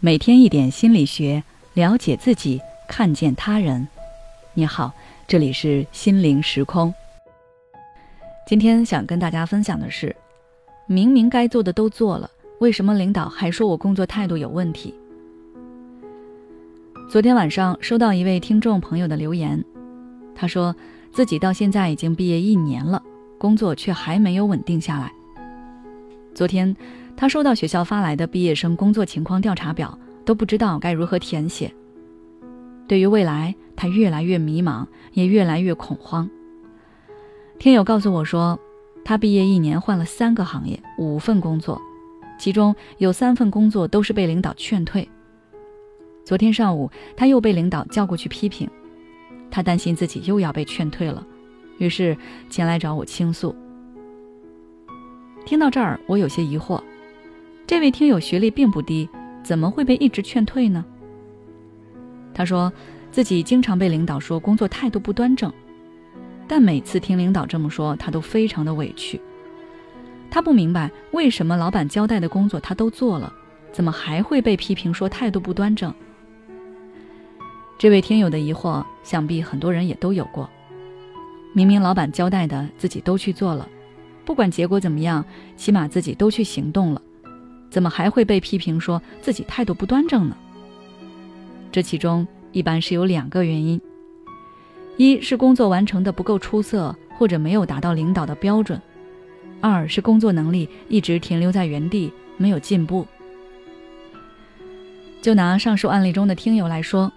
每天一点心理学，了解自己，看见他人。你好，这里是心灵时空。今天想跟大家分享的是，明明该做的都做了，为什么领导还说我工作态度有问题？昨天晚上收到一位听众朋友的留言，他说自己到现在已经毕业一年了，工作却还没有稳定下来。昨天。他收到学校发来的毕业生工作情况调查表，都不知道该如何填写。对于未来，他越来越迷茫，也越来越恐慌。听友告诉我说，他毕业一年换了三个行业，五份工作，其中有三份工作都是被领导劝退。昨天上午，他又被领导叫过去批评，他担心自己又要被劝退了，于是前来找我倾诉。听到这儿，我有些疑惑。这位听友学历并不低，怎么会被一直劝退呢？他说自己经常被领导说工作态度不端正，但每次听领导这么说，他都非常的委屈。他不明白为什么老板交代的工作他都做了，怎么还会被批评说态度不端正？这位听友的疑惑，想必很多人也都有过。明明老板交代的自己都去做了，不管结果怎么样，起码自己都去行动了。怎么还会被批评说自己态度不端正呢？这其中一般是有两个原因：一是工作完成的不够出色，或者没有达到领导的标准；二是工作能力一直停留在原地，没有进步。就拿上述案例中的听友来说，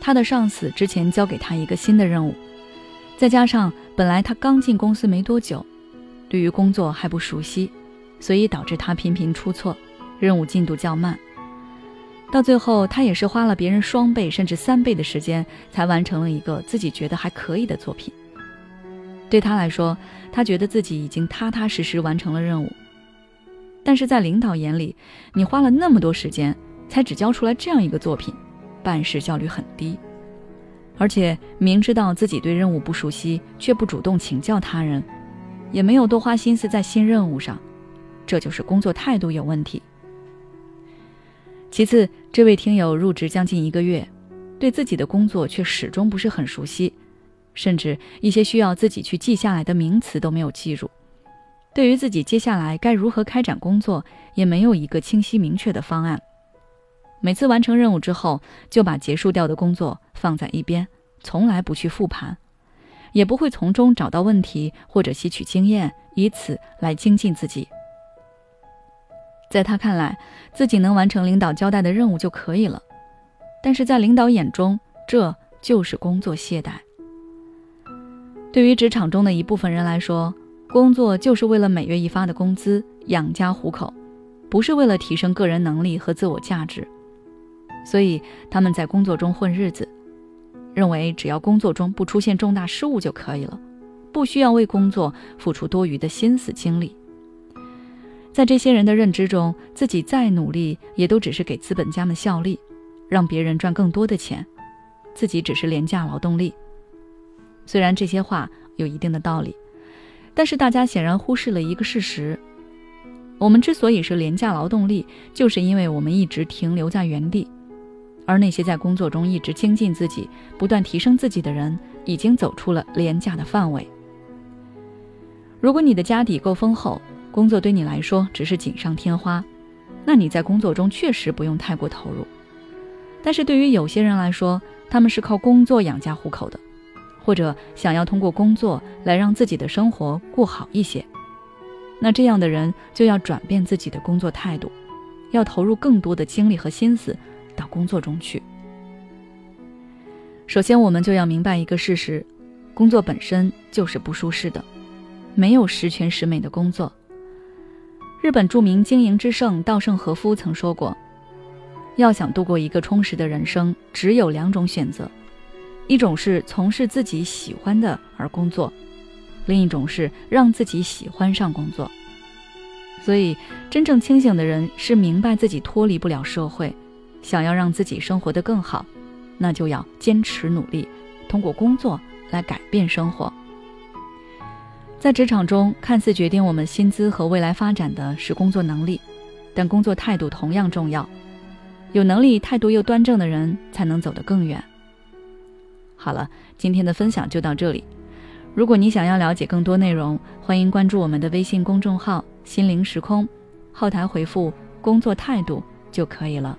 他的上司之前交给他一个新的任务，再加上本来他刚进公司没多久，对于工作还不熟悉。所以导致他频频出错，任务进度较慢。到最后，他也是花了别人双倍甚至三倍的时间，才完成了一个自己觉得还可以的作品。对他来说，他觉得自己已经踏踏实实完成了任务。但是在领导眼里，你花了那么多时间，才只交出来这样一个作品，办事效率很低。而且明知道自己对任务不熟悉，却不主动请教他人，也没有多花心思在新任务上。这就是工作态度有问题。其次，这位听友入职将近一个月，对自己的工作却始终不是很熟悉，甚至一些需要自己去记下来的名词都没有记住。对于自己接下来该如何开展工作，也没有一个清晰明确的方案。每次完成任务之后，就把结束掉的工作放在一边，从来不去复盘，也不会从中找到问题或者吸取经验，以此来精进自己。在他看来，自己能完成领导交代的任务就可以了，但是在领导眼中，这就是工作懈怠。对于职场中的一部分人来说，工作就是为了每月一发的工资养家糊口，不是为了提升个人能力和自我价值，所以他们在工作中混日子，认为只要工作中不出现重大失误就可以了，不需要为工作付出多余的心思精力。在这些人的认知中，自己再努力也都只是给资本家们效力，让别人赚更多的钱，自己只是廉价劳动力。虽然这些话有一定的道理，但是大家显然忽视了一个事实：我们之所以是廉价劳动力，就是因为我们一直停留在原地，而那些在工作中一直精进自己、不断提升自己的人，已经走出了廉价的范围。如果你的家底够丰厚，工作对你来说只是锦上添花，那你在工作中确实不用太过投入。但是对于有些人来说，他们是靠工作养家糊口的，或者想要通过工作来让自己的生活过好一些，那这样的人就要转变自己的工作态度，要投入更多的精力和心思到工作中去。首先，我们就要明白一个事实：工作本身就是不舒适的，没有十全十美的工作。日本著名经营之圣稻盛和夫曾说过：“要想度过一个充实的人生，只有两种选择，一种是从事自己喜欢的而工作，另一种是让自己喜欢上工作。所以，真正清醒的人是明白自己脱离不了社会，想要让自己生活得更好，那就要坚持努力，通过工作来改变生活。”在职场中，看似决定我们薪资和未来发展的是工作能力，但工作态度同样重要。有能力、态度又端正的人才能走得更远。好了，今天的分享就到这里。如果你想要了解更多内容，欢迎关注我们的微信公众号“心灵时空”，后台回复“工作态度”就可以了。